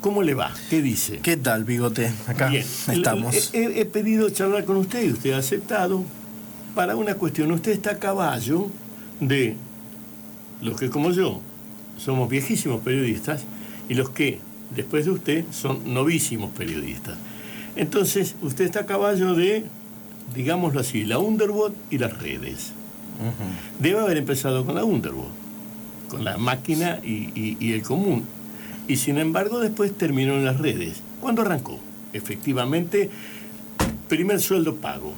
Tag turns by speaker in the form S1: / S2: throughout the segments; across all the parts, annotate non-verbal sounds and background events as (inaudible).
S1: ¿Cómo le va? ¿Qué dice?
S2: ¿Qué tal, Bigote? Acá
S1: Bien.
S2: estamos.
S1: He, he pedido charlar con usted y usted ha aceptado para una cuestión. Usted está a caballo de los que, como yo, somos viejísimos periodistas y los que, después de usted, son novísimos periodistas. Entonces, usted está a caballo de, digámoslo así, la Underwood y las redes. Debe haber empezado con la Underwood, con la máquina y, y- y el común. Y sin embargo después terminó en las redes. ¿Cuándo arrancó? Efectivamente, primer sueldo pago.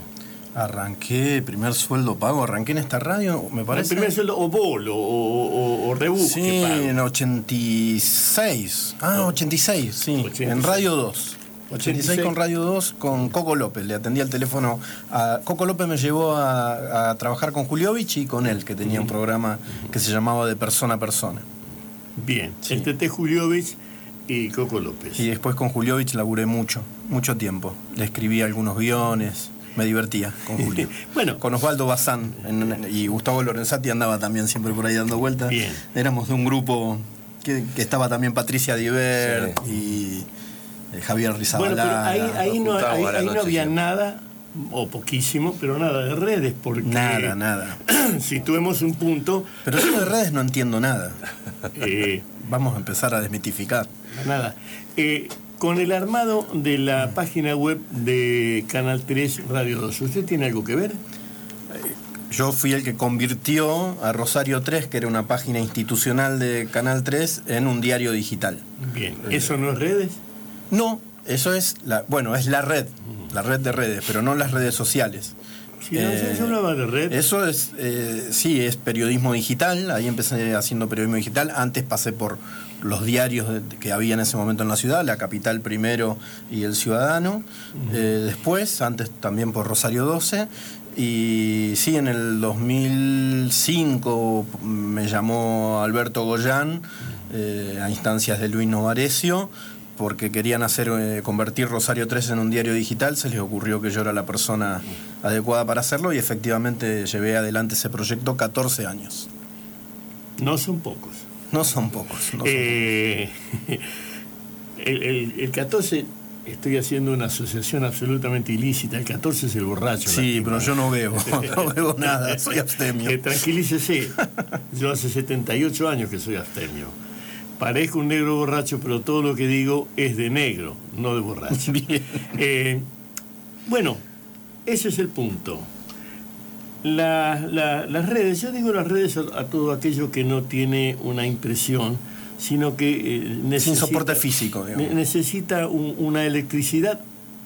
S2: Arranqué, primer sueldo pago, arranqué en esta radio, me
S1: El
S2: parece.
S1: primer sueldo o bolo o, o, o rebusque
S2: Sí,
S1: pago.
S2: en 86. Ah,
S1: No.
S2: 86, sí.
S1: 86.
S2: En Radio 2. 86 con Radio 2 con Coco López. Le atendía el teléfono a. Coco López me llevó a, a trabajar con Juliovich y con él, que tenía un programa que se llamaba De Persona a Persona.
S1: Bien,
S2: Sí.
S1: el Tete Juliovich y Coco López.
S2: Y después con Juliovich laburé mucho, mucho tiempo. Le escribí algunos guiones, me divertía con (laughs) Julio.
S1: Bueno.
S2: Con Osvaldo Bazán en- y Gustavo Lorenzati andaba también siempre por ahí dando vueltas.
S1: Bien.
S2: Éramos de un grupo que, que estaba también Patricia Diver y eh, Javier
S1: Bueno,
S2: Rizabalaga.
S1: pero ahí, ahí no, ahí- no había
S3: siempre.
S1: nada, o poquísimo, pero nada de redes, porque
S2: Nada, nada. (clears throat)
S1: situemos un punto,
S2: Pero yo de redes no entiendo nada. (laughs)
S1: eh,
S2: Vamos a empezar a desmitificar.
S1: Nada. Eh, con el armado de la página web de Canal 3 Radio 2, ¿usted tiene algo que ver?
S2: Yo fui el que convirtió a Rosario 3, que era una página institucional de Canal 3, en un diario digital.
S1: Bien. ¿Eso no es redes?
S2: No, eso es la, bueno, es la red, la red de redes, pero no las redes sociales.
S1: Si no,
S2: Eh,
S1: yo hablaba de red.
S2: Eso es, eh, sí, es periodismo digital. Ahí empecé haciendo periodismo digital. Antes pasé por los diarios que había en ese momento en la ciudad, La Capital primero y El Ciudadano. Eh, después, antes también por Rosario 12. Y sí, en el 2005 me llamó Alberto Goyán eh, a instancias de Luis Novarecio porque querían hacer eh, convertir Rosario 3 en un diario digital, se les ocurrió que yo era la persona adecuada para hacerlo y efectivamente llevé adelante ese proyecto 14 años.
S1: No son pocos.
S2: No son pocos. no son
S1: Eh, el, el- el 14, estoy haciendo una asociación absolutamente ilícita. El 14 es el borracho.
S2: Sí, pero yo no bebo, (laughs) no bebo nada, soy abstemio.
S1: Eh, tranquilícese. Yo hace 78 años que soy abstemio. Parezco un negro borracho, pero todo lo que digo es de negro, no de borracho. (laughs) Eh, bueno, ese es el punto. La- la- las redes, yo digo las redes a, a todo aquello que no tiene una impresión, sino que eh, necesita,
S2: soporte físico, digamos.
S1: ne- necesita un- una electricidad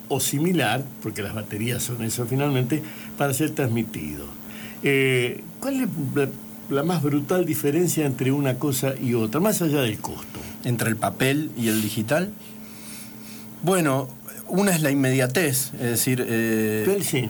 S1: o similar, porque las baterías son eso finalmente, para ser transmitido. Eh, ¿Cuál es la, la más brutal diferencia entre una cosa y otra, más allá del costo?
S2: Entre el papel y el digital. Bueno, una es la inmediatez, es decir, eh,
S1: sí,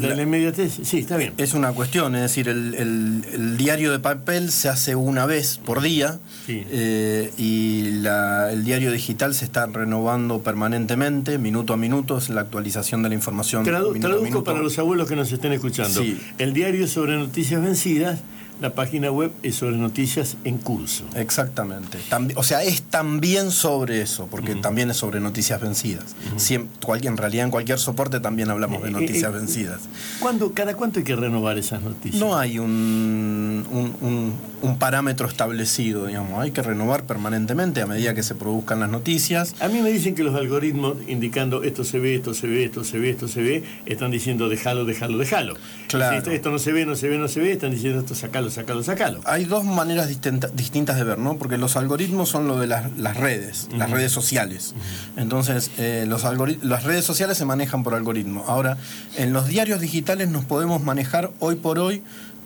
S1: la, inmediatez, sí, está bien.
S2: es una cuestión, es decir, el, el- el diario de papel se hace una vez por día
S1: Sí.
S2: eh, y la- el diario digital se está renovando permanentemente, minuto a minuto, es la actualización de la información.
S1: Tradu-
S2: minuto a
S1: traduzco
S2: minuto.
S1: para los abuelos que nos estén escuchando.
S2: Sí.
S1: El diario sobre noticias vencidas, la página web es sobre noticias en curso.
S2: Exactamente. Tambi- o sea, es también sobre eso, porque también es sobre noticias vencidas. Siem- cualquier- en realidad, en cualquier soporte también hablamos de
S1: Eh, eh,
S2: noticias
S1: eh,
S2: vencidas.
S1: ¿Cuándo, ¿Cada cuánto hay que renovar esas noticias?
S2: No hay un, un- un- un parámetro establecido, digamos. Hay que renovar permanentemente a medida que se produzcan las noticias.
S1: A mí me dicen que los algoritmos indicando esto se ve, esto se ve, esto se ve, esto se ve, están diciendo déjalo, déjalo, déjalo.
S2: Claro.
S1: Si esto, esto no se ve, no se ve, no se ve, están diciendo esto sacalo, sacalo, sacalo.
S2: Hay dos maneras distinta- distintas de ver, ¿no? Porque los algoritmos son lo de las, las redes, las redes sociales. Entonces, eh, los las redes sociales se manejan por algoritmo. Ahora, en los diarios digitales nos podemos manejar hoy por hoy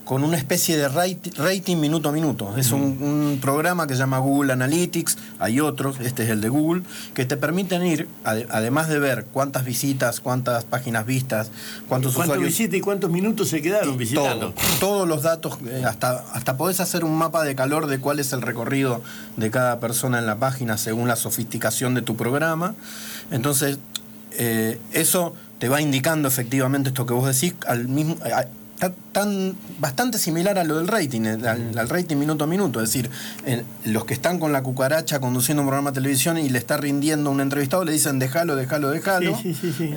S2: con una especie de rati- rating minuto a minuto. Es un, un programa que se llama Google Analytics, hay otros, este es el de Google, que te permiten ir, ade- además de ver cuántas visitas, cuántas páginas vistas, cuántos
S1: ¿Cuántos
S2: usuarios...
S1: visitas y cuántos minutos se quedaron visitando?
S2: Todo, todos los datos, eh, hasta, hasta podés hacer un mapa de calor de cuál es el recorrido de cada persona en la página según la sofisticación de tu programa. Entonces, eh, eso te va indicando efectivamente esto que vos decís al mismo, a- está tan bastante similar a lo del rating, eh, al, rating minuto a minuto. Es decir, los que están con la cucaracha conduciendo un programa de televisión y le está rindiendo un entrevistado, le dicen déjalo, déjalo, déjalo.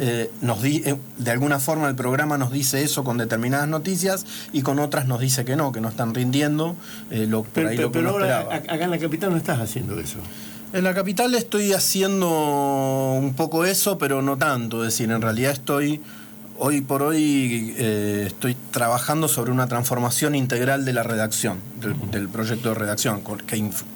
S2: Eh, nos eh, de alguna forma el programa nos dice eso con determinadas noticias y con otras nos dice que no, que no están rindiendo lo,
S1: pero, pero ahora acá en la capital no estás haciendo eso.
S2: En la capital estoy haciendo un poco eso, pero no tanto. Es decir, en realidad estoy Hoy por hoy eh, estoy trabajando sobre una transformación integral de la redacción, del, proyecto de redacción, que,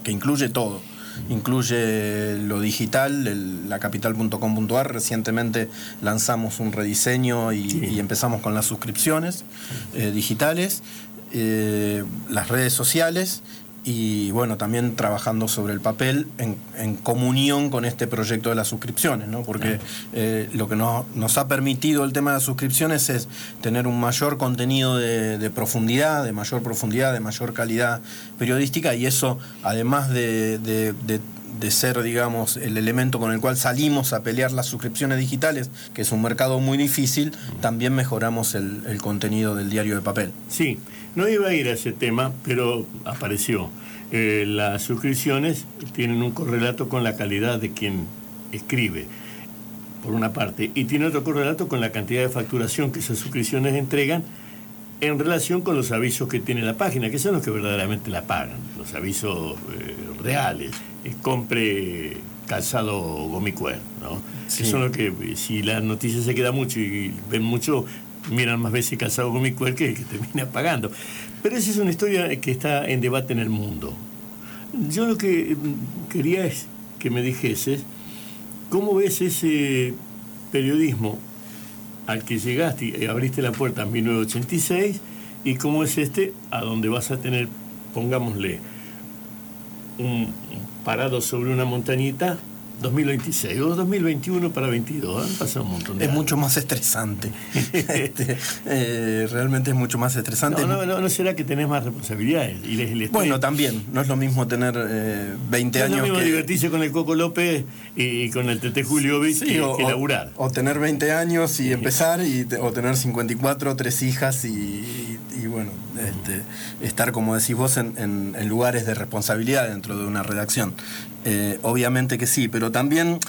S2: incluye todo. Incluye lo digital, la capital.com.ar. Recientemente lanzamos un rediseño y, empezamos con las suscripciones eh, digitales, eh, las redes sociales y bueno, también trabajando sobre el papel en, comunión con este proyecto de las suscripciones, ¿no? porque eh, lo que nos, ha permitido el tema de las suscripciones es tener un mayor contenido de, profundidad, de mayor profundidad, de mayor calidad periodística y eso, además de, ser, digamos, el elemento con el cual salimos a pelear las suscripciones digitales, que es un mercado muy difícil, también mejoramos el, el contenido del diario de papel.
S1: Sí. No iba a ir a ese tema, pero apareció. Eh, las suscripciones tienen un correlato con la calidad de quien escribe, por una parte, y tiene otro correlato con la cantidad de facturación que esas suscripciones entregan en relación con los avisos que tiene la página, que son los que verdaderamente la pagan, los avisos eh, reales. Eh, compre calzado gomicuer, ¿no? Que son los que, si la noticia se queda mucho y ven mucho, miran más veces casado con mi cuerpo que, que termina pagando. Pero esa es una historia que está en debate en el mundo. Yo lo que mm, quería es que me dijeses cómo ves ese periodismo al que llegaste y abriste la puerta en 1986 y cómo es este a donde vas a tener, pongámosle, un parado sobre una montañita 2026 o 2021 para 22, han pasado un montón de
S2: Es mucho más estresante. (laughs) Este, eh, realmente es mucho más estresante.
S1: No, no, no, será que tenés más responsabilidades. Y
S2: bueno, también, no es lo mismo tener 20 años.
S1: No es lo mismo
S2: que...
S1: divertirse con el Coco López y, con el Tete Julio que, o, laburar.
S2: O, tener 20 años y empezar, y, o tener 54, tres hijas y, bueno, este, estar, como decís vos, en lugares de responsabilidad dentro de una redacción. Eh, obviamente que sí, pero también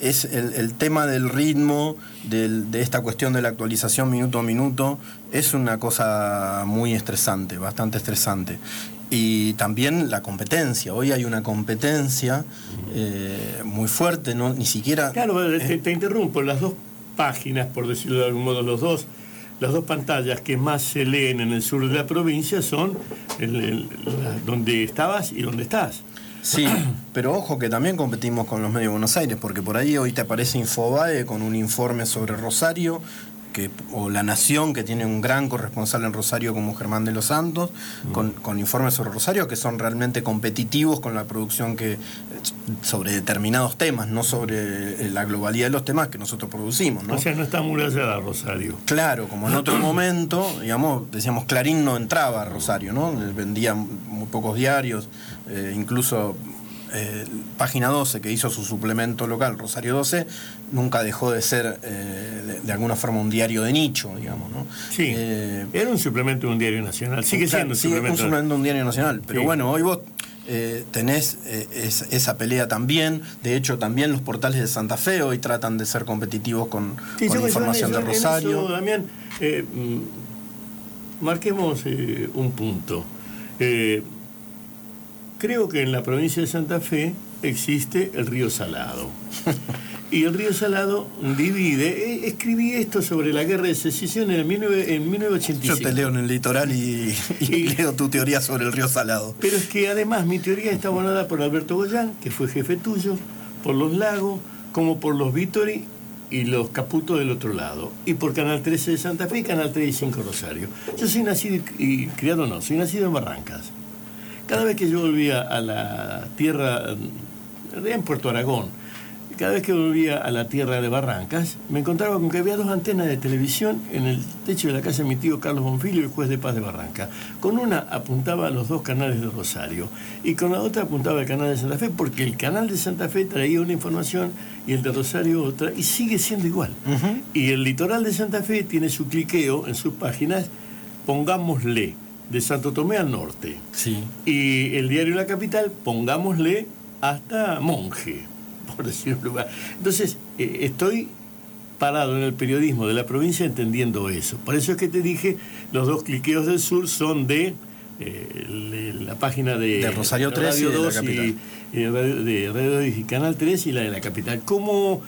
S2: es el, tema del ritmo, de esta cuestión de la actualización minuto a minuto, es una cosa muy estresante, bastante estresante. Y también la competencia. Hoy hay una competencia eh, muy fuerte, no ni siquiera.
S1: Claro, te, interrumpo. Las dos páginas, por decirlo de algún modo, los dos, las dos pantallas que más se leen en el sur de la provincia son donde estabas y donde estás.
S2: Sí, (clears throat) pero ojo que también competimos con los medios de Buenos Aires, porque por ahí hoy te aparece Infobae con un informe sobre Rosario, que, o La Nación, que tiene un gran corresponsal en Rosario como Germán de los Santos, mm. con, informes sobre Rosario que son realmente competitivos con la producción que sobre determinados temas, no sobre la globalidad de los temas que nosotros producimos. ¿no?
S1: O sea, no está murallada Rosario.
S2: Claro, como en otro momento, digamos, decíamos, Clarín no entraba a Rosario, ¿no? Vendía muy pocos diarios, eh, incluso eh, Página 12, que hizo su suplemento local, Rosario 12, nunca dejó de ser eh, de, alguna forma un diario de nicho, digamos. ¿no?
S1: Sí, era un suplemento de un diario nacional, sigue siendo un suplemento.
S2: un suplemento de un diario nacional, pero bueno, hoy vos tenés esa pelea también. De hecho, también los portales de Santa Fe hoy tratan de ser competitivos con, información de Rosario.
S1: Damián, mm, marquemos un punto. Creo que en la provincia de Santa Fe existe el río Salado. Y el río Salado divide. Eh, escribí esto sobre la guerra de secesión en, 1985.
S2: Yo te leo en el litoral y, leo tu teoría sobre el río Salado.
S1: Pero es que además mi teoría está abonada por Alberto Goyán, que fue jefe tuyo, por los lagos, como por los Vítori y los Caputos del otro lado, y por Canal 13 de Santa Fe y Canal 35 Rosario. Yo soy nacido y criado, no, soy nacido en Barrancas. Cada vez que yo volvía a la tierra, en Puerto Aragón, cada vez que volvía a la tierra de Barrancas, me encontraba con que había dos antenas de televisión en el techo de la casa de mi tío Carlos Bonfilio, el juez de paz de Barranca. Con una apuntaba a los dos canales de Rosario y con la otra apuntaba al canal de Santa Fe, porque el canal de Santa Fe traía una información y el de Rosario otra, y sigue siendo igual. Y el litoral de Santa Fe tiene su cliqueo en sus páginas pongámosle de Santo Tomé al norte.
S2: Sí.
S1: Y el diario La Capital, pongámosle hasta Monje, (laughs) por decir un lugar. Entonces, eh, estoy parado en el periodismo de la provincia entendiendo eso. Por eso es que te dije, los dos cliqueos del sur son de eh, la página de,
S2: de Rosario 3
S1: Radio
S2: y de la
S1: 2
S2: Capital.
S1: y, y Radio- de Radio 2 y Canal 3 y la de la capital. Como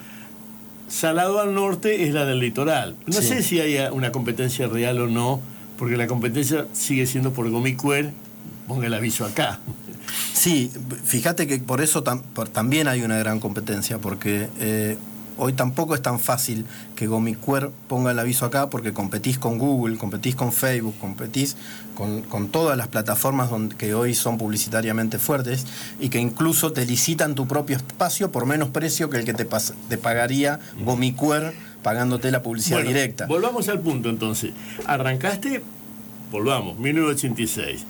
S1: Salado al norte es la del litoral. No
S2: Sí.
S1: sé si hay una competencia real o no, porque la competencia sigue siendo por Gomicuer. Ponga el aviso acá.
S2: Sí, fíjate que por eso tam- por- también hay una gran competencia, porque eh, hoy tampoco es tan fácil que Gomicuer ponga el aviso acá, porque competís con Google, competís con Facebook, competís con, todas las plataformas que hoy son publicitariamente fuertes y que incluso te licitan tu propio espacio por menos precio que el que te, te pagaría Gomicuer pagándote la publicidad
S1: Bueno,
S2: directa.
S1: Volvamos al punto entonces. Arrancaste, volvamos, 1986.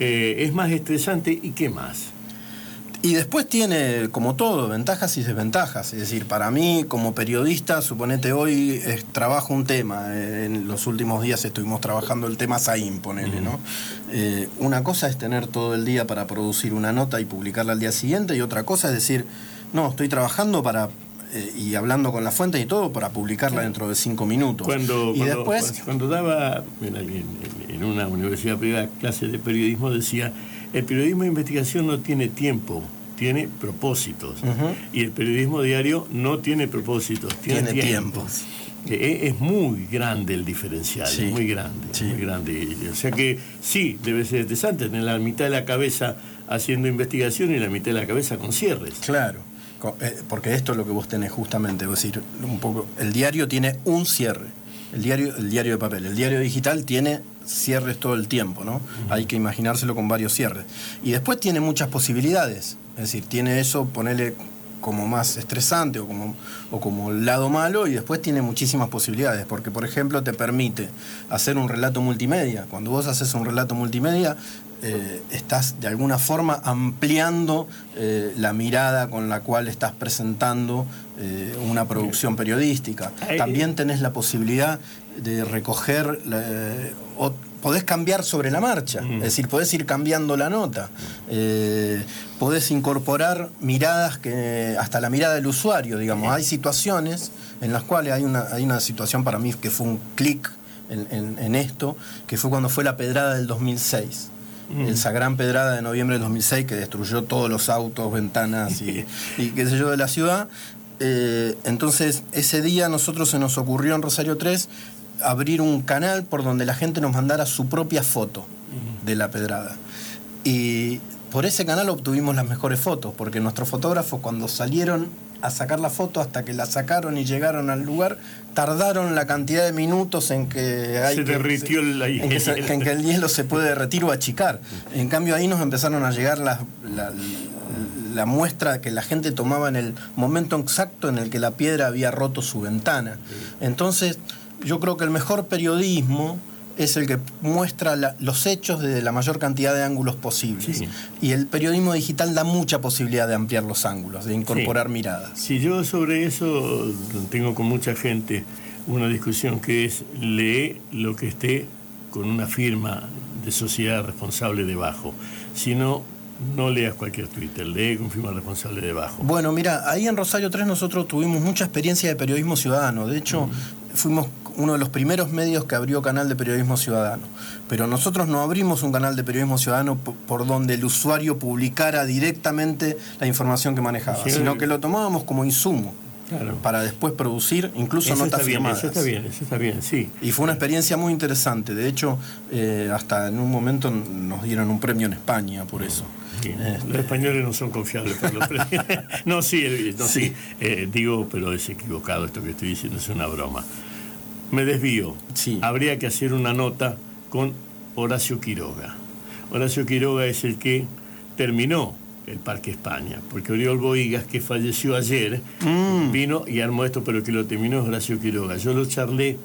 S1: Eh, es más estresante y qué más.
S2: Y después tiene, como todo, ventajas y desventajas. Es decir, para mí, como periodista, suponete hoy trabajo un tema. eh, en los últimos días estuvimos trabajando el tema Saín, ponele, ¿no? Eh, una cosa es tener todo el día para producir una nota y publicarla al día siguiente, y otra cosa es decir, no, estoy trabajando para. Eh, y hablando con la fuente y todo para publicarla dentro de cinco minutos.
S1: Cuando,
S2: y
S1: cuando,
S2: después,
S1: cuando daba en, una universidad privada clases de periodismo decía, el periodismo de investigación no tiene tiempo, tiene propósitos. Y el periodismo diario no tiene propósitos, tiene,
S2: Tiene
S1: tiempos. Eh, Es muy grande el diferencial,
S2: Sí.
S1: es muy grande,
S2: Sí.
S1: muy grande. O sea que sí, debe ser estresante tener la mitad de la cabeza haciendo investigación y la mitad de la cabeza con cierres.
S2: Claro, porque esto es lo que vos tenés justamente, es decir, un poco, el diario tiene un cierre, el diario, el diario de papel, el diario digital tiene cierres todo el tiempo, ¿no? Hay que imaginárselo con varios cierres. Y después tiene muchas posibilidades, es decir, tiene eso, ponerle como más estresante o como, o como el lado malo y después tiene muchísimas posibilidades, porque por ejemplo te permite hacer un relato multimedia. Cuando vos haces un relato multimedia, eh, estás de alguna forma ampliando eh, la mirada con la cual estás presentando eh, una producción periodística. También tenés la posibilidad de recoger, o podés cambiar sobre la marcha,
S1: Mm.
S2: es decir, podés ir cambiando la nota, podés incorporar miradas que hasta la mirada del usuario, digamos. Hay situaciones en las cuales hay una, hay una situación para mí que fue un clic en, en- en esto, que fue cuando fue la pedrada del 2006.
S1: Mm.
S2: Esa gran pedrada de noviembre del 2006 que destruyó todos los autos, ventanas y, (laughs) y qué sé yo de la ciudad. Eh, entonces, ese día a nosotros se nos ocurrió en Rosario 3 abrir un canal por donde la gente nos mandara su propia foto de la pedrada. Y por ese canal obtuvimos las mejores fotos, porque nuestros fotógrafos cuando salieron a sacar la foto hasta que la sacaron y llegaron al lugar, tardaron la cantidad de minutos en que hay
S1: Se
S2: que-
S1: derritió la
S2: en que, se- en que el hielo se puede derretir o achicar. En cambio ahí nos empezaron a llegar las- la, la muestra que la gente tomaba en el momento exacto en el que la piedra había roto su ventana. Entonces, yo creo que el mejor periodismo es el que muestra la- los hechos desde la mayor cantidad de ángulos posibles.
S1: Sí.
S2: Y el periodismo digital da mucha posibilidad de ampliar los ángulos, de incorporar miradas.
S1: Si yo sobre eso tengo con mucha gente una discusión que es lee lo que esté con una firma de sociedad responsable debajo. Si no, no leas cualquier Twitter, lee con firma responsable debajo.
S2: Bueno, mira, ahí en Rosario 3 nosotros tuvimos mucha experiencia de periodismo ciudadano. De hecho, fuimos uno de los primeros medios que abrió canal de periodismo ciudadano. Pero nosotros no abrimos un canal de periodismo ciudadano po- por donde el usuario publicara directamente la información que manejaba,
S1: Sí.
S2: sino que lo tomábamos como insumo
S1: Claro.
S2: para después producir incluso
S1: Eso
S2: notas
S1: está bien,
S2: firmadas.
S1: eso está bien, eso está bien, sí.
S2: Y fue una experiencia muy interesante. De hecho, eh, hasta en un momento nos dieron un premio en España por eso.
S1: Bien.
S2: Este-
S1: Los españoles no son confiables por los (laughs) precios. (laughs) no, sí, no, sí. Eh, digo, pero es equivocado esto que estoy diciendo, es una broma. Me desvío.
S2: Sí.
S1: Habría que hacer una nota con Horacio Quiroga. Horacio Quiroga es el que terminó el Parque España, porque Oriol Boigas, que falleció ayer,
S2: Mm.
S1: vino y armó esto, pero el que lo terminó es Horacio Quiroga. Yo lo charlé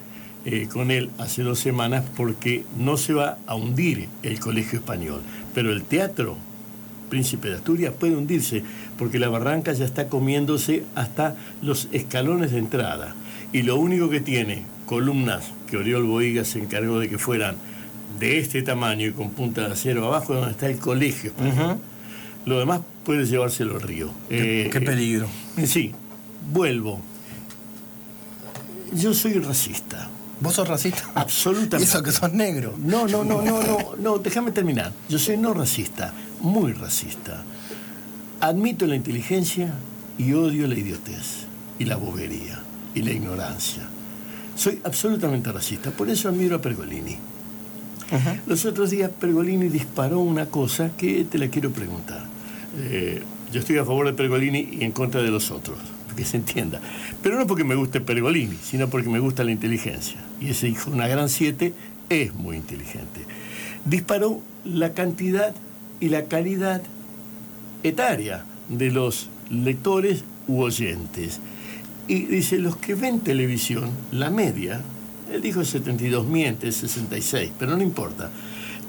S1: eh, con él hace dos semanas porque no se va a hundir el colegio español, pero el teatro Príncipe de Asturias puede hundirse porque la barranca ya está comiéndose hasta los escalones de entrada. Y lo único que tiene columnas que Oriol Boigas se encargó de que fueran de este tamaño y con punta de acero abajo donde está el colegio. Lo demás puede llevárselo al río.
S2: Qué,
S1: Eh,
S2: qué peligro.
S1: eh, sí, vuelvo. Yo soy racista.
S2: ¿Vos sos racista? (laughs)
S1: Absolutamente.
S2: Y eso que sos negro.
S1: No, no, no, no, no, no, déjame terminar. Yo soy no racista, muy racista. Admito la inteligencia y odio la idiotez y la bobería y la ignorancia. Soy absolutamente racista, por eso admiro a Pergolini. Los otros días Pergolini disparó una cosa que te la quiero preguntar. Eh, yo estoy a favor de Pergolini y en contra de los otros, que se entienda. Pero no porque me guste Pergolini, sino porque me gusta la inteligencia. Y ese hijo una gran siete es muy inteligente. Disparó la cantidad y la calidad etaria de los lectores u oyentes. Y dice, los que ven televisión, la media, él dijo 72, miente, 66, pero no importa.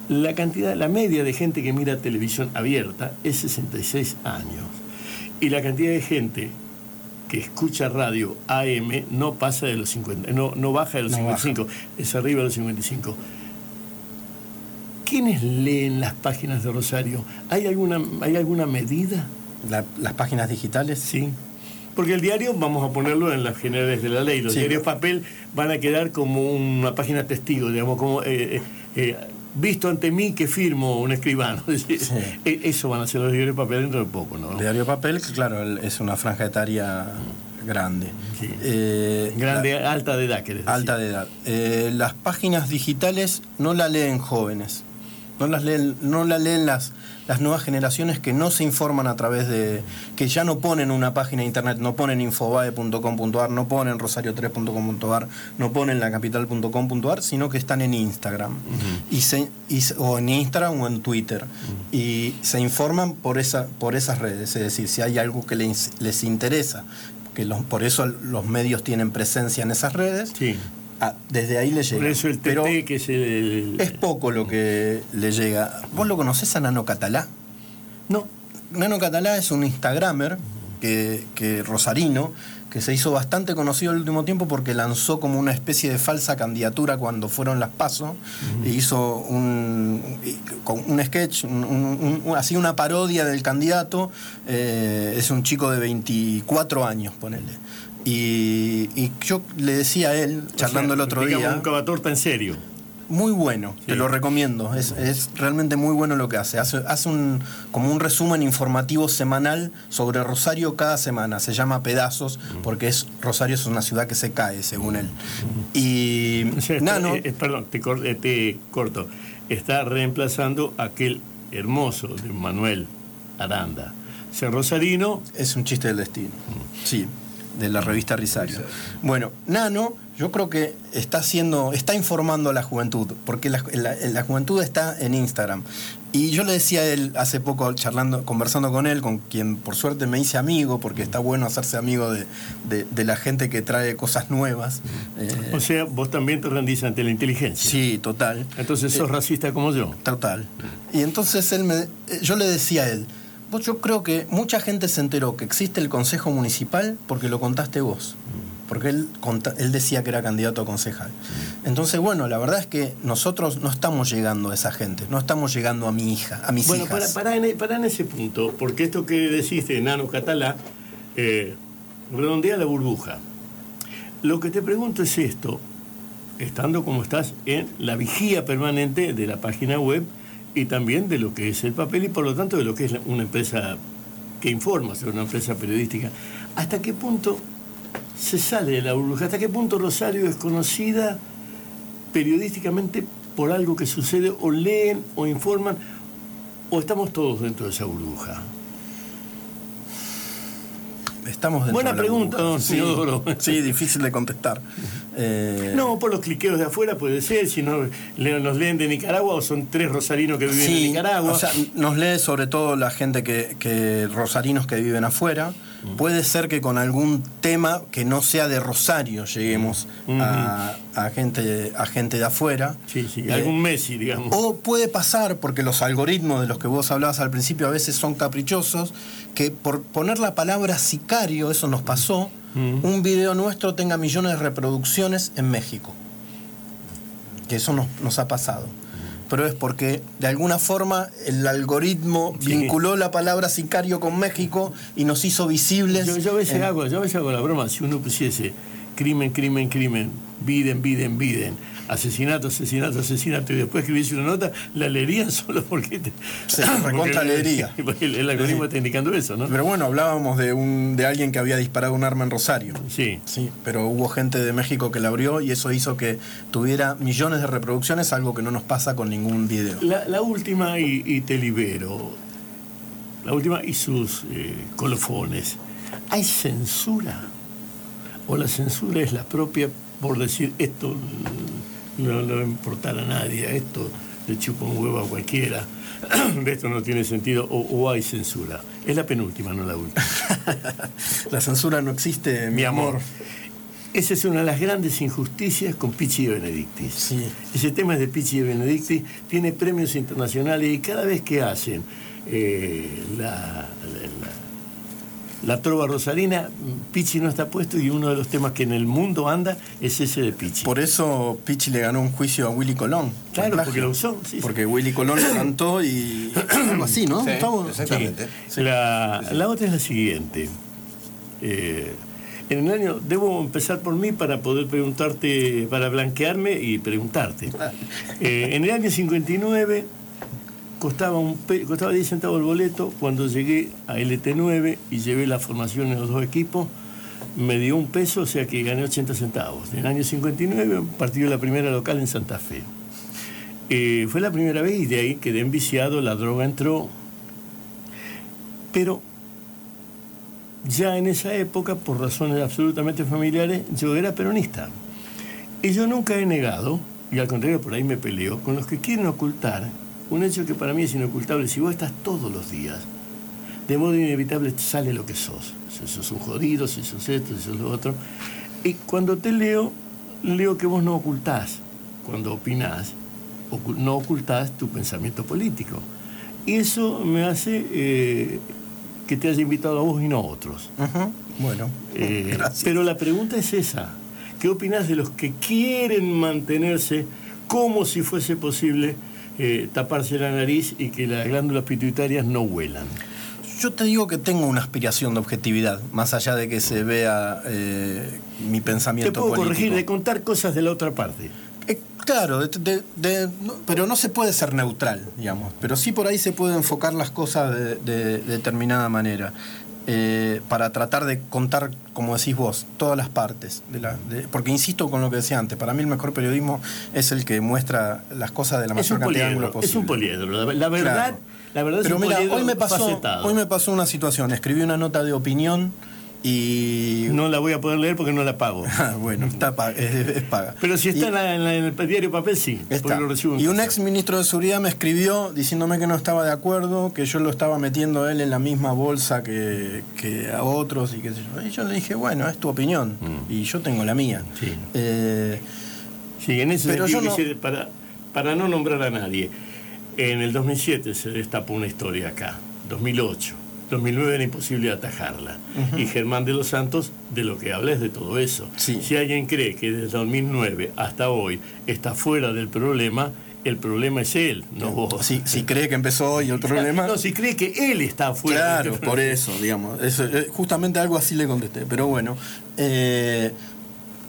S1: La cantidad, la media de gente que mira televisión abierta es 66 años. Y la cantidad de gente que escucha radio AM no pasa de los 50, no, no baja de los
S2: No
S1: 55, es arriba de los 55. ¿Quiénes leen las páginas de Rosario? ¿Hay alguna, ¿hay alguna medida?
S2: La- las páginas digitales.
S1: Sí. Porque el diario, vamos a ponerlo en las generales de la ley, los
S2: Sí.
S1: diarios papel van a quedar como una página testigo, digamos, como eh, eh, eh, visto ante mí que firmo un escribano. (laughs)
S2: Sí.
S1: eh, Eso van a ser los diarios papel dentro de poco, ¿no?
S2: El diario papel, claro, es una franja etaria grande.
S1: Sí.
S2: Eh,
S1: Grande, alta de edad, querés decir.
S2: Alta de edad. Las páginas digitales no la leen jóvenes. No las leen, no la leen las, las nuevas generaciones que no se informan a través de. que ya no ponen una página de internet, no ponen infobae.com.ar, no ponen rosario3.com.ar, no ponen lacapital.com.ar, sino que están en Instagram. y se, y o en Instagram o en Twitter. Y se informan por, esa, por esas redes. Es decir, si hay algo que les, les interesa. Que los, por eso los medios tienen presencia en esas redes.
S1: Sí.
S2: Ah, desde ahí le llega.
S1: Por eso el TT,
S2: Pero
S1: que es el...
S2: es poco lo que le llega. ¿Vos lo conocés a Nano Catalá?
S1: No.
S2: Nano Catalá es un Instagramer que, que rosarino que se hizo bastante conocido el último tiempo porque lanzó como una especie de falsa candidatura cuando fueron las PASO e hizo un, un sketch, un- un- un- así una parodia del candidato. eh, es un chico de 24 años, ponele. Y, y yo le decía a él,
S1: O
S2: charlando
S1: sea,
S2: el otro día,
S1: un cavatorta en serio.
S2: muy bueno, te
S1: Sí.
S2: lo recomiendo. Es, es realmente muy bueno lo que hace. Hace, hace un, como un resumen informativo semanal sobre Rosario cada semana. Se llama Pedazos, porque es Rosario es una ciudad que se cae, según él. Y (laughs)
S1: O sea, está-
S2: Nano,
S1: eh, eh, perdón, te, cor- eh, te corto. Está reemplazando aquel hermoso de Manuel Aranda. Ser rosarino,
S2: es un chiste del destino. Sí, de la revista Risario. Bueno, Nano, yo creo que está haciendo, está informando a la juventud, porque la, la- la juventud está en Instagram. Y yo le decía a él hace poco, charlando, conversando con él, con quien por suerte me hice amigo, porque está bueno hacerse amigo de, de- de la gente que trae cosas nuevas. Eh,
S1: o sea, vos también te rendís ante la inteligencia.
S2: sí, total.
S1: Entonces sos racista como yo.
S2: Total. Y entonces él me, eh, yo le decía a él, vos yo creo que mucha gente se enteró que existe el Consejo Municipal porque lo contaste vos. Porque él, decía que era candidato a concejal. Entonces, bueno, la verdad es que nosotros no estamos llegando a esa gente, no estamos llegando a mi hija, a mis
S1: Bueno, para,
S2: hijas.
S1: para, en, e- para en ese punto, porque esto que decís de Nano Catalá eh, redondea la burbuja. Lo que te pregunto es esto, estando como estás en la vigía permanente de la página web y también de lo que es el papel y por lo tanto de lo que es una empresa que informa sobre una empresa periodística, ¿hasta qué punto se sale de la burbuja? ¿Hasta qué punto Rosario es conocida periodísticamente por algo que sucede o leen o informan o estamos todos dentro de esa burbuja?
S2: Estamos dentro
S1: Buena
S2: de
S1: pregunta, don Teodoro.
S2: Sí, difícil de contestar. Eh,
S1: No, por los cliqueos de afuera puede ser, si no nos leen de Nicaragua o son tres rosarinos que viven en Nicaragua.
S2: o sea, nos lee sobre todo la gente que, que rosarinos que viven afuera.
S1: Mm.
S2: Puede ser que con algún tema que no sea de Rosario lleguemos
S1: Mm.
S2: a, a gente, a gente de afuera.
S1: sí, sí,
S2: Eh,
S1: algún Messi, digamos.
S2: O puede pasar, porque los algoritmos de los que vos hablabas al principio a veces son caprichosos, que por poner la palabra sicario, eso nos pasó,
S1: Mm.
S2: un video nuestro tenga millones de reproducciones en México. Que eso nos, nos ha pasado. Pero es porque de alguna forma el algoritmo vinculó la palabra sicario con México y nos hizo visibles.
S1: Yo, a veces hago, yo a veces hago la broma, si uno pusiese crimen, crimen, crimen, Biden, Biden, Biden, asesinato, asesinato, asesinato, y después escribís una nota, la leerían (laughs) solo porque... Te,
S2: Se recontra leería. (laughs)
S1: el, algoritmo está indicando eso, ¿no?
S2: Pero bueno, hablábamos de un de alguien que había disparado un arma en Rosario.
S1: Sí.
S2: Sí, pero hubo gente de México que la abrió y eso hizo que tuviera millones de reproducciones, algo que no nos pasa con ningún video.
S1: La, última, y, te libero, la última y sus eh, colofones. ¿Hay censura? ¿O la censura es la propia por decir esto no le va a importar a nadie, esto le chupa un huevo a cualquiera, (clears throat) esto no tiene sentido, o, hay censura. Es la penúltima, no la última. (laughs)
S2: la censura no existe, mi, amor.
S1: Esa es una de las grandes injusticias con Pichi y Benedicti. Ese tema es de Pichi y Benedicti, tiene premios internacionales y cada vez que hacen eh, la la trova rosarina, Pichi no está puesto y uno de los temas que en el mundo anda es ese de Pichi.
S2: Por eso Pichi le ganó un juicio a Willy Colón.
S1: Claro, porque lo usó.
S2: porque Willy Colón lo cantó y (coughs) algo así, ¿no?
S1: exactamente. La, otra es la siguiente. Eh, en el año, debo empezar por mí para poder preguntarte, para blanquearme y preguntarte. Ah. Eh, en el año 59 costaba, un, costaba 10 centavos el boleto. Cuando llegué a LT9 y llevé la formación en los dos equipos, me dio un peso, o sea que gané 80 centavos. En el año 59, partido de la primera local en Santa Fe. Eh, fue la primera vez y de ahí quedé enviciado, la droga entró. Pero ya en esa época, por razones absolutamente familiares, yo era peronista. Y yo nunca he negado, y al contrario por ahí me peleo, con los que quieren ocultar un hecho que para mí es inocultable. Si vos estás todos los días, de modo inevitable sale lo que sos. Si sos un jodido, si sos esto, si sos lo otro. Y cuando te leo, leo que vos no ocultás. Cuando opinás, no ocultás tu pensamiento político. Y eso me hace eh, que te haya invitado a vos y no a otros.
S2: Bueno,
S1: eh, (laughs) pero la pregunta es esa. ¿Qué opinás de los que quieren mantenerse como si fuese posible eh, taparse la nariz y que las glándulas pituitarias no huelan.
S2: Yo te digo que tengo una aspiración de objetividad, más allá de que se vea eh, mi pensamiento.
S1: Te puedo corregir, de contar cosas de la otra parte.
S2: Eh, claro, pero no se puede ser neutral, digamos. Pero sí por ahí se puede enfocar las cosas de determinada manera. Eh, para tratar de contar, como decís vos, todas las partes. De la, porque insisto con lo que decía antes, para mí el mejor periodismo es el que muestra las cosas de la mayor cantidad de ángulos posible.
S1: Es un poliedro, la, verdad, la verdad
S2: Pero mira, hoy me, pasó, hoy me pasó una situación, escribí una nota de opinión y...
S1: No la voy a poder leer porque no la pago. (laughs)
S2: Ah, bueno, está es, paga.
S1: Pero si está en, el diario papel, sí.
S2: y un ex ministro de Seguridad me escribió diciéndome que no estaba de acuerdo, que yo lo estaba metiendo a él en la misma bolsa que, a otros y qué sé yo. Y yo le dije, bueno, es tu opinión mm. y yo tengo la mía.
S1: Sí, eh, sí en ese sentido, para, para no nombrar a nadie, en el 2007 se destapó una historia acá, 2008 2009 era imposible atajarla. Y Germán de los Santos de lo que habla es de todo eso. Si alguien cree que desde 2009 hasta hoy está fuera del problema, el problema es él, no vos.
S2: Si, si cree que empezó hoy el problema.
S1: No, si cree que él está fuera.
S2: Claro, por eso, digamos. Eso, eh, justamente algo así le contesté. Pero bueno, eh,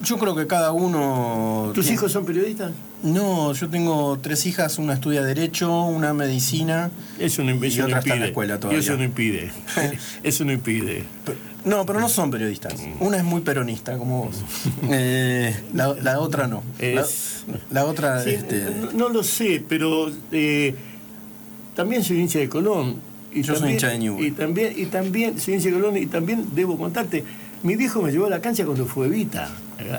S2: yo creo que cada uno.
S1: ¿Tus hijos son periodistas?
S2: No, yo tengo tres hijas, una estudia Derecho, una Medicina.
S1: Eso no,
S2: y otra está en la escuela todavía.
S1: Eso no impide. (laughs) eso no impide.
S2: no, pero no son periodistas. Mm. Una es muy peronista, como vos. (laughs) Eh, la, otra no. La, otra. este...
S1: no, lo sé, pero eh, también soy hincha de Colón.
S2: Y yo soy hincha de Newell.
S1: Y también, y también soy hincha de Colón y también debo contarte. Mi viejo me llevó a la cancha cuando fue Evita.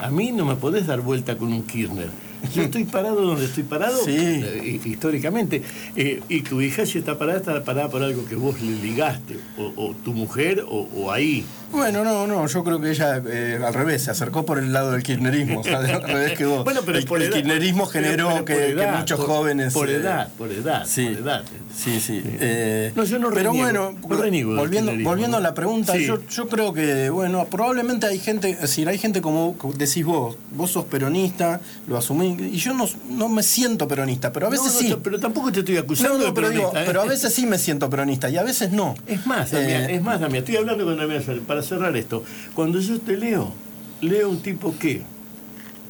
S1: A mí no me podés dar vuelta con un Kirchner. Yo estoy parado donde estoy parado eh, históricamente. Eh, y tu hija si está parada, está parada por algo que vos le ligaste, o, tu mujer, o, ahí.
S2: Bueno, no, no, yo creo que ella eh, al revés, se acercó por el lado del kirchnerismo, o sea, al (laughs) revés que vos.
S1: Bueno, pero
S2: el,
S1: por
S2: el
S1: edad,
S2: kirchnerismo generó
S1: pero
S2: que, muchos
S1: por-
S2: jóvenes...
S1: Por
S2: eh,
S1: edad, por edad,
S2: Sí,
S1: por edad.
S2: sí, sí. eh,
S1: No, yo no
S2: pero
S1: reniego,
S2: bueno,
S1: no
S2: volviendo, volviendo a la pregunta,
S1: Sí.
S2: yo, yo creo que, bueno, probablemente hay gente, es decir, hay gente como decís vos, vos sos peronista, lo asumís, y yo no, no me siento peronista, pero a veces
S1: No,
S2: sí.
S1: pero tampoco te estoy acusando
S2: No, no,
S1: de
S2: pero, digo,
S1: ¿eh?
S2: pero a veces sí me siento peronista y a veces no.
S1: Es más, Damián,
S2: Eh,
S1: es más, Damián, estoy hablando con Damián Fer- para cerrar esto. Cuando yo te leo, leo un tipo que,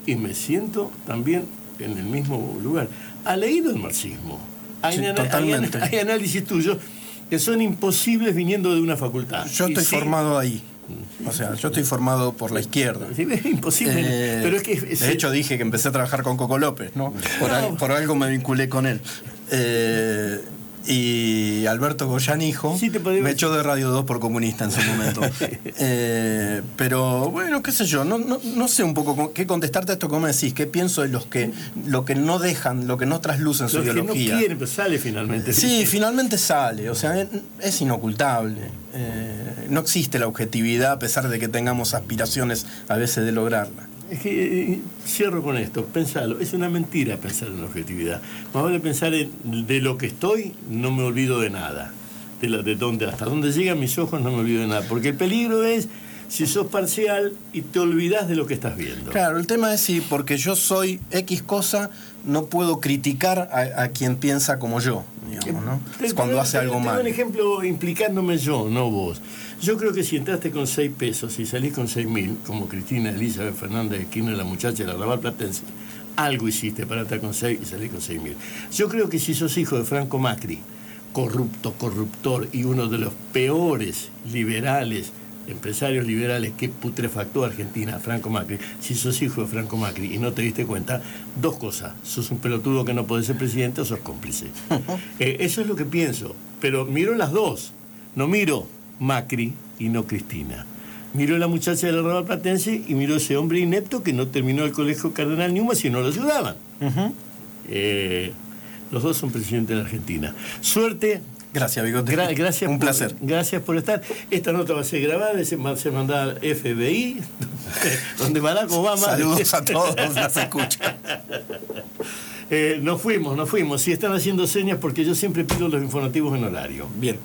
S1: y me siento también en el mismo lugar, ha leído el marxismo. Hay,
S2: Sí,
S1: ana- hay
S2: totalmente.
S1: hay análisis tuyos que son imposibles viniendo de una facultad.
S2: Yo estoy
S1: sí,
S2: formado ahí. O sea, yo estoy formado por la izquierda.
S1: sí, es imposible.
S2: Eh,
S1: pero es que. es-
S2: de hecho, dije que empecé a trabajar con Coco López, ¿no? Por,
S1: No.
S2: al- por algo me vinculé con él. Eh, y Alberto hijo,
S1: Sí, podría-
S2: me echó de Radio 2 por comunista en su momento. (laughs) Eh, pero bueno, qué sé yo, no, no, no sé un poco qué contestarte a esto me decís, qué pienso de los que, lo que no dejan, lo que no traslucen su
S1: los que no
S2: ideología.
S1: quieren, pero sale finalmente.
S2: Sí, finalmente sale, o sea, es- es inocultable. Eh, no existe la objetividad a pesar de que tengamos aspiraciones a veces de lograrla.
S1: Es que eh, cierro con esto, pensalo, es una mentira pensar en la objetividad. Más vale pensar en de lo que estoy, no me olvido de nada. De, la- de dónde, hasta dónde llegan mis ojos, no me olvido de nada. Porque el peligro es si sos parcial y te olvidás de lo que estás viendo.
S2: Claro, el tema es si porque yo soy X cosa, no puedo criticar a, a quien piensa como yo, digamos, ¿no?
S1: Te-
S2: Es cuando
S1: te-
S2: hace
S1: te-
S2: algo
S1: te
S2: mal.
S1: un ejemplo implicándome yo, no vos. Yo creo que si entraste con 6 pesos y salís con 6 mil, como Cristina Elizabeth Fernández de Kirchner, la muchacha de la Raval Platense, algo hiciste para entrar con 6 y salir con 6 mil. Yo creo que si sos hijo de Franco Macri, corrupto, corruptor y uno de los peores liberales, empresarios liberales que putrefactó a Argentina, Franco Macri, si sos hijo de Franco Macri y no te diste cuenta, dos cosas, sos un pelotudo que no podés ser presidente o sos cómplice. (laughs) Eh, eso es lo que pienso, pero miro las dos, no miro Macri y no Cristina. Miro a la muchacha de la Raval Platense y miro a ese hombre inepto que no terminó el colegio Cardenal Newman si no lo ayudaban. Eh, los dos son presidentes de la Argentina. Suerte.
S2: Gracias, Bigote.
S1: gra- gracias
S2: Un
S1: por-
S2: placer.
S1: Gracias por estar. Esta nota va a ser grabada se, ma- se manda al FBI, (laughs) donde Barack Obama.
S2: Saludos a todos, las (laughs) escucha.
S1: Eh, nos fuimos, nos fuimos. Si están haciendo señas, porque yo siempre pido los informativos en horario.
S2: Bien.